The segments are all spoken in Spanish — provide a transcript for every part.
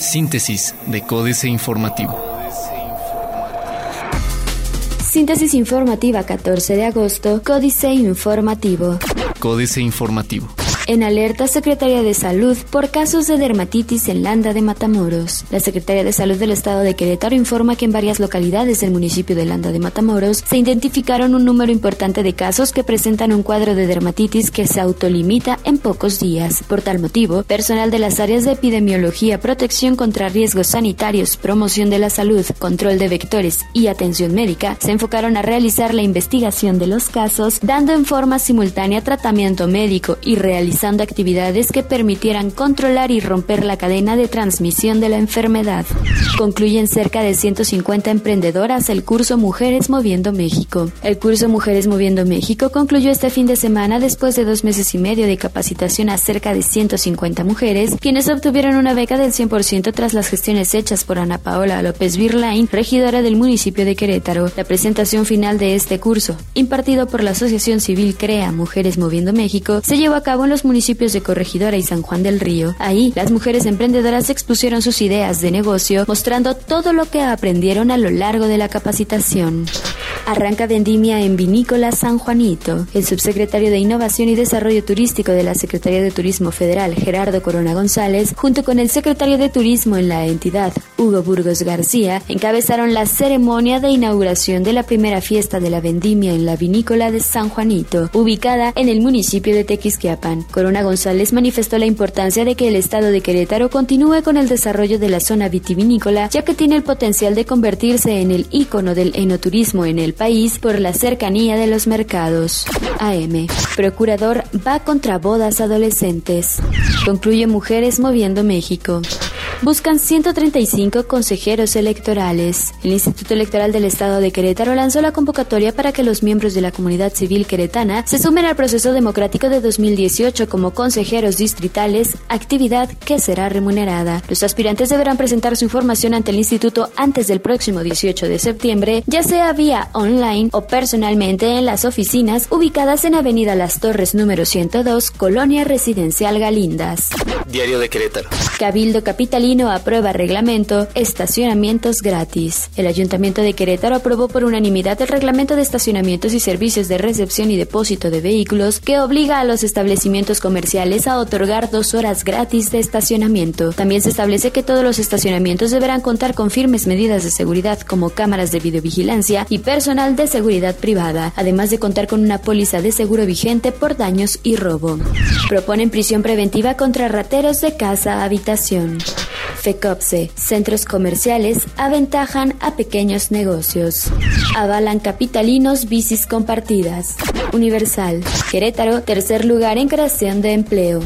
Síntesis de Códice Informativo. Síntesis informativa 14 de agosto, Códice Informativo. Códice Informativo. En alerta Secretaría de Salud por casos de dermatitis en Landa de Matamoros. La Secretaría de Salud del Estado de Querétaro informa que en varias localidades del municipio de Landa de Matamoros se identificaron un número importante de casos que presentan un cuadro de dermatitis que se autolimita en pocos días. Por tal motivo, personal de las áreas de epidemiología, protección contra riesgos sanitarios, promoción de la salud, control de vectores y atención médica se enfocaron a realizar la investigación de los casos, dando en forma simultánea tratamiento médico y realizando actividades que permitieran controlar y romper la cadena de transmisión de la enfermedad. Concluyen cerca de 150 emprendedoras el curso Mujeres Moviendo México. El curso Mujeres Moviendo México concluyó este fin de semana después de dos meses y medio de capacitación a cerca de 150 mujeres, quienes obtuvieron una beca del 100% tras las gestiones hechas por Ana Paola López Virlain, regidora del municipio de Querétaro. La presentación final de este curso, impartido por la Asociación Civil CREA Mujeres Moviendo México, se llevó a cabo en los municipios de Corregidora y San Juan del Río. Ahí, las mujeres emprendedoras expusieron sus ideas de negocio, mostrando todo lo que aprendieron a lo largo de la capacitación. Arranca vendimia en Vinícola San Juanito. El subsecretario de Innovación y Desarrollo Turístico de la Secretaría de Turismo Federal, Gerardo Corona González, junto con el secretario de Turismo en la entidad, Hugo Burgos García, encabezaron la ceremonia de inauguración de la primera fiesta de la vendimia en la Vinícola de San Juanito, ubicada en el municipio de Tequisquiapan. Corona González manifestó la importancia de que el estado de Querétaro continúe con el desarrollo de la zona vitivinícola, ya que tiene el potencial de convertirse en el ícono del enoturismo en el país por la cercanía de los mercados. AM. Procurador va contra bodas adolescentes. Concluye Mujeres Moviendo México. Buscan 135 consejeros electorales. El Instituto Electoral del Estado de Querétaro lanzó la convocatoria para que los miembros de la comunidad civil queretana se sumen al proceso democrático de 2018 como consejeros distritales, actividad que será remunerada. Los aspirantes deberán presentar su información ante el instituto antes del próximo 18 de septiembre, ya sea vía online o personalmente en las oficinas ubicadas en Avenida Las Torres número 102, Colonia Residencial Galindas. Diario de Querétaro. Cabildo Capitalino aprueba reglamento estacionamientos gratis. El Ayuntamiento de Querétaro aprobó por unanimidad el reglamento de estacionamientos y servicios de recepción y depósito de vehículos que obliga a los establecimientos comerciales a otorgar dos horas gratis de estacionamiento. También se establece que todos los estacionamientos deberán contar con firmes medidas de seguridad como cámaras de videovigilancia y personal de seguridad privada, además de contar con una póliza de seguro vigente por daños y robo. Proponen prisión preventiva contra rateros de casa habitación. FECOPSE, centros comerciales aventajan a pequeños negocios. Avalan capitalinos bicis compartidas. Universal. Querétaro, tercer lugar en creación de empleo.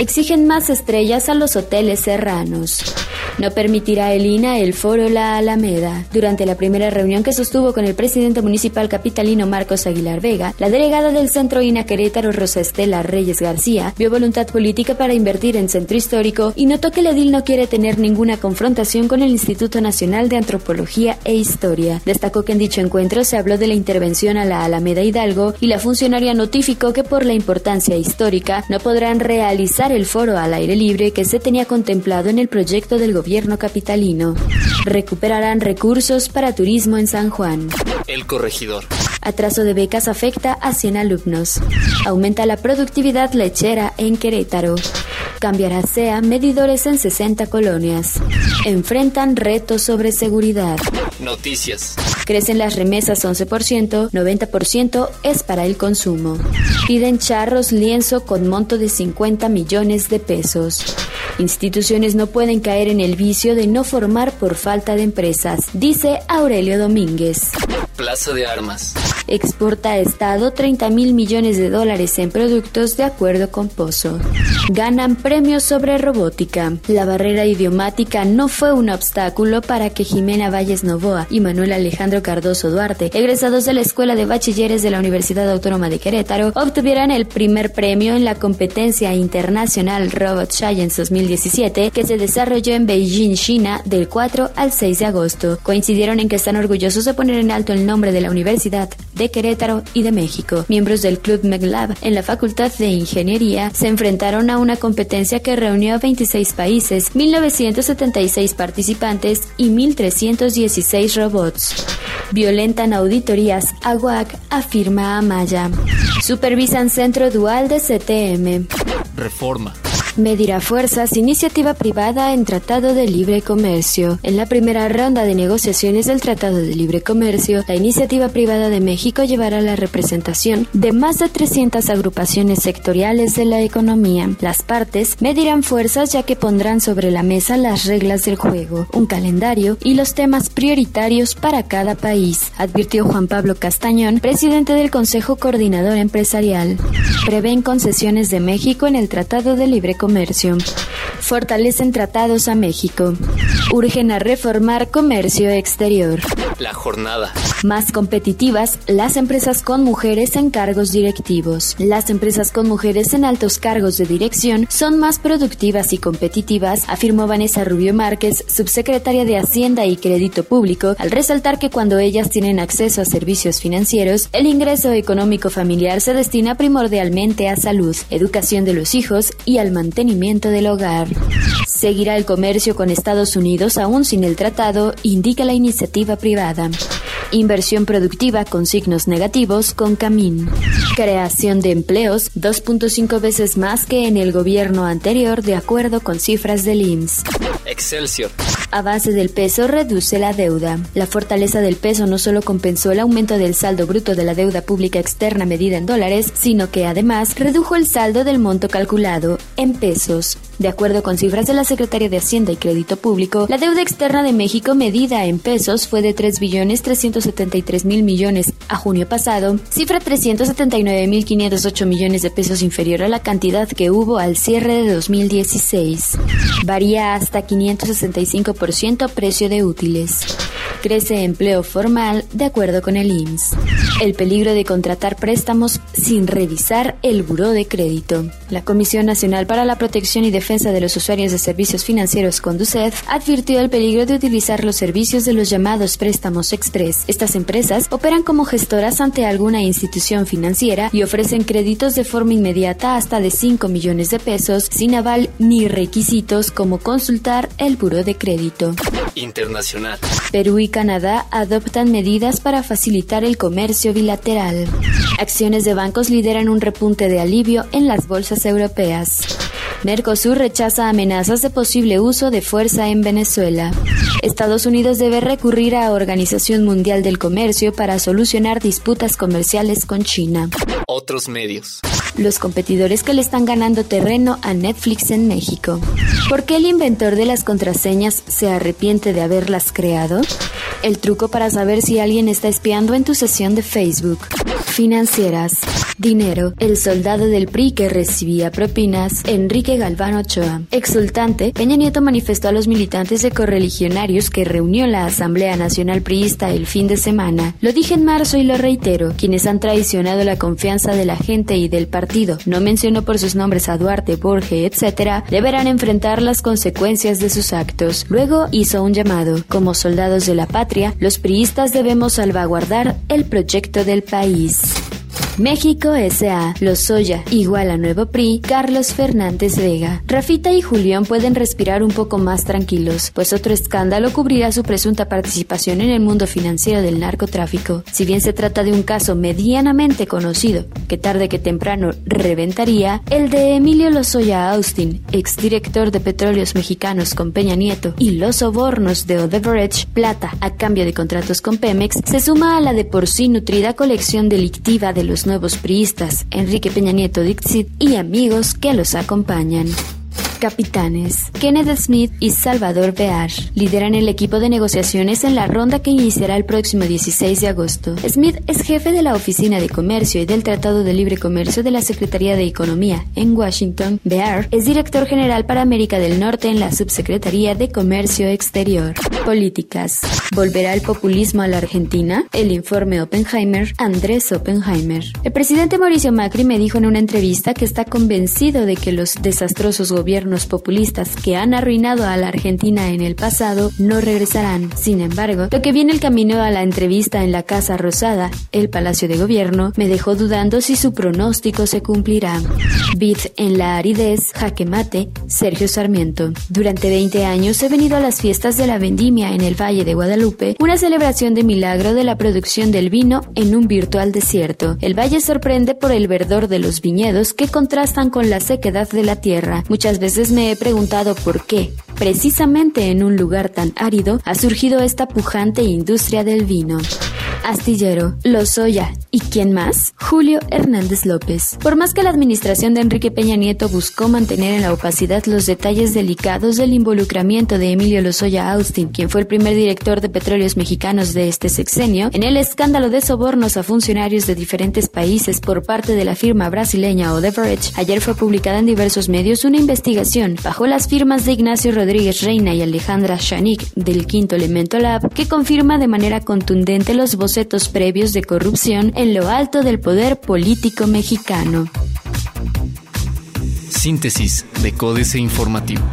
Exigen más estrellas a los hoteles serranos. No permitirá el INA el foro La Alameda. Durante la primera reunión que sostuvo con el presidente municipal capitalino Marcos Aguilar Vega, la delegada del Centro INA Querétaro Rosa Estela Reyes García vio voluntad política para invertir en centro histórico y notó que el edil no quiere tener ninguna confrontación con el Instituto Nacional de Antropología e Historia. Destacó que en dicho encuentro se habló de la intervención a la Alameda Hidalgo y la funcionaria notificó que por la importancia histórica no podrán realizar el foro al aire libre que se tenía contemplado en el proyecto del gobierno gobierno capitalino. Recuperarán recursos para turismo en San Juan. El corregidor. Atraso de becas afecta a 100 alumnos. Aumenta la productividad lechera en Querétaro. Cambiará SEA medidores en 60 colonias. Enfrentan retos sobre seguridad. Noticias. Crecen las remesas 11%, 90% es para el consumo. Piden charros lienzo con monto de 50 millones de pesos. Instituciones no pueden caer en el vicio de no formar por falta de empresas, dice Aurelio Domínguez. Plaza de Armas. Exporta a Estado 30 mil millones de dólares en productos de acuerdo con Pozo. Ganan premios sobre robótica. La barrera idiomática no fue un obstáculo para que Jimena Valles Novoa y Manuel Alejandro Cardoso Duarte, egresados de la Escuela de Bachilleres de la Universidad Autónoma de Querétaro, obtuvieran el primer premio en la competencia internacional Robot Science 2017 que se desarrolló en Beijing, China, del 4 al 6 de agosto. Coincidieron en que están orgullosos de poner en alto el nombre de la Universidad de Querétaro y de México. Miembros del Club MEGLAB en la Facultad de Ingeniería se enfrentaron a una competencia que reunió a 26 países, 1.976 participantes y 1.316 robots. Violentan auditorías AGUAC, afirma Amaya. Supervisan Centro Dual de CTM. Reforma. Medirá fuerzas iniciativa privada en Tratado de Libre Comercio. En la primera ronda de negociaciones del Tratado de Libre Comercio, la iniciativa privada de México llevará la representación de más de 300 agrupaciones sectoriales de la economía. Las partes medirán fuerzas ya que pondrán sobre la mesa las reglas del juego, un calendario y los temas prioritarios para cada país, advirtió Juan Pablo Castañón, presidente del Consejo Coordinador Empresarial. Prevén concesiones de México en el Tratado de Libre Comercio Comercio. Fortalecen tratados a México. Urgen a reformar comercio exterior. La jornada. Más competitivas, las empresas con mujeres en cargos directivos. Las empresas con mujeres en altos cargos de dirección son más productivas y competitivas, afirmó Vanessa Rubio Márquez, subsecretaria de Hacienda y Crédito Público, al resaltar que cuando ellas tienen acceso a servicios financieros, el ingreso económico familiar se destina primordialmente a salud, educación de los hijos y al mantenimiento mantenimiento del hogar. Seguirá el comercio con Estados Unidos aún sin el tratado, indica la iniciativa privada. Inversión productiva con signos negativos con Camin. Creación de empleos 2.5 veces más que en el gobierno anterior de acuerdo con cifras del IMSS. Excelsior. Avance del peso reduce la deuda. La fortaleza del peso no solo compensó el aumento del saldo bruto de la deuda pública externa medida en dólares, sino que además redujo el saldo del monto calculado en pesos. De acuerdo con cifras de la Secretaría de Hacienda y Crédito Público, la deuda externa de México medida en pesos fue de 3 billones 373 mil millones a junio pasado, cifra 379 mil 508 millones de pesos inferior a la cantidad que hubo al cierre de 2016. Varía hasta 565% precio de útiles. Crece empleo formal de acuerdo con el IMSS. El peligro de contratar préstamos sin revisar el buró de crédito. La Comisión Nacional para la Protección y Defensa de los Usuarios de Servicios Financieros Conducef advirtió el peligro de utilizar los servicios de los llamados préstamos express. Estas empresas operan como gestoras ante alguna institución financiera y ofrecen créditos de forma inmediata hasta de 5 millones de pesos sin aval ni requisitos como consultar el buró de crédito. Internacional. Perú y Canadá adoptan medidas para facilitar el comercio bilateral. Acciones de bancos lideran un repunte de alivio en las bolsas europeas. Mercosur rechaza amenazas de posible uso de fuerza en Venezuela. Estados Unidos debe recurrir a Organización Mundial del Comercio para solucionar disputas comerciales con China. Otros medios. Los competidores que le están ganando terreno a Netflix en México. ¿Por qué el inventor de las contraseñas se arrepiente de haberlas creado? El truco para saber si alguien está espiando en tu sesión de Facebook. Financieras. Dinero. El soldado del PRI que recibía propinas. Enrique Galván Ochoa. Exultante, Peña Nieto manifestó a los militantes de correligionarios que reunió la Asamblea Nacional Priista el fin de semana. Lo dije en marzo y lo reitero. Quienes han traicionado la confianza de la gente y del partido, no mencionó por sus nombres a Duarte, Borge, etc., deberán enfrentar las consecuencias de sus actos. Luego hizo un llamado. Como soldados de la patria, los priistas debemos salvaguardar el proyecto del país. México S.A. Lozoya, igual a Nuevo PRI, Carlos Fernández Vega. Rafita y Julián pueden respirar un poco más tranquilos, pues otro escándalo cubrirá su presunta participación en el mundo financiero del narcotráfico. Si bien se trata de un caso medianamente conocido, que tarde que temprano reventaría, el de Emilio Lozoya Austin, exdirector de Petróleos Mexicanos con Peña Nieto, y los sobornos de Odebrecht Plata a cambio de contratos con Pemex, se suma a la de por sí nutrida colección delictiva de los nuevos priistas, Enrique Peña Nieto Dixit y amigos que los acompañan. Capitanes. Kenneth Smith y Salvador Bear lideran el equipo de negociaciones en la ronda que iniciará el próximo 16 de agosto. Smith es jefe de la Oficina de Comercio y del Tratado de Libre Comercio de la Secretaría de Economía en Washington. Bear es director general para América del Norte en la Subsecretaría de Comercio Exterior. Políticas. ¿Volverá el populismo a la Argentina? El informe Oppenheimer, Andrés Oppenheimer. El presidente Mauricio Macri me dijo en una entrevista que está convencido de que los desastrosos gobiernos gobiernos populistas que han arruinado a la Argentina en el pasado no regresarán. Sin embargo, lo que viene el camino a la entrevista en la Casa Rosada, el Palacio de Gobierno, me dejó dudando si su pronóstico se cumplirá. Bid en la aridez, jaque mate, Sergio Sarmiento. Durante 20 años he venido a las fiestas de la vendimia en el Valle de Guadalupe, una celebración de milagro de la producción del vino en un virtual desierto. El valle sorprende por el verdor de los viñedos que contrastan con la sequedad de la tierra. Muchas veces me he preguntado por qué, precisamente en un lugar tan árido, ha surgido esta pujante industria del vino. Astillero, Lozoya y ¿quién más? Julio Hernández López. Por más que la administración de Enrique Peña Nieto buscó mantener en la opacidad los detalles delicados del involucramiento de Emilio Lozoya Austin, quien fue el primer director de petróleos mexicanos de este sexenio, en el escándalo de sobornos a funcionarios de diferentes países por parte de la firma brasileña Odebrecht, ayer fue publicada en diversos medios una investigación bajo las firmas de Ignacio Rodríguez Reina y Alejandra Shanik del Quinto Elemento Lab que confirma de manera contundente los voceros previos de corrupción en lo alto del poder político mexicano. Síntesis de Códice Informativo.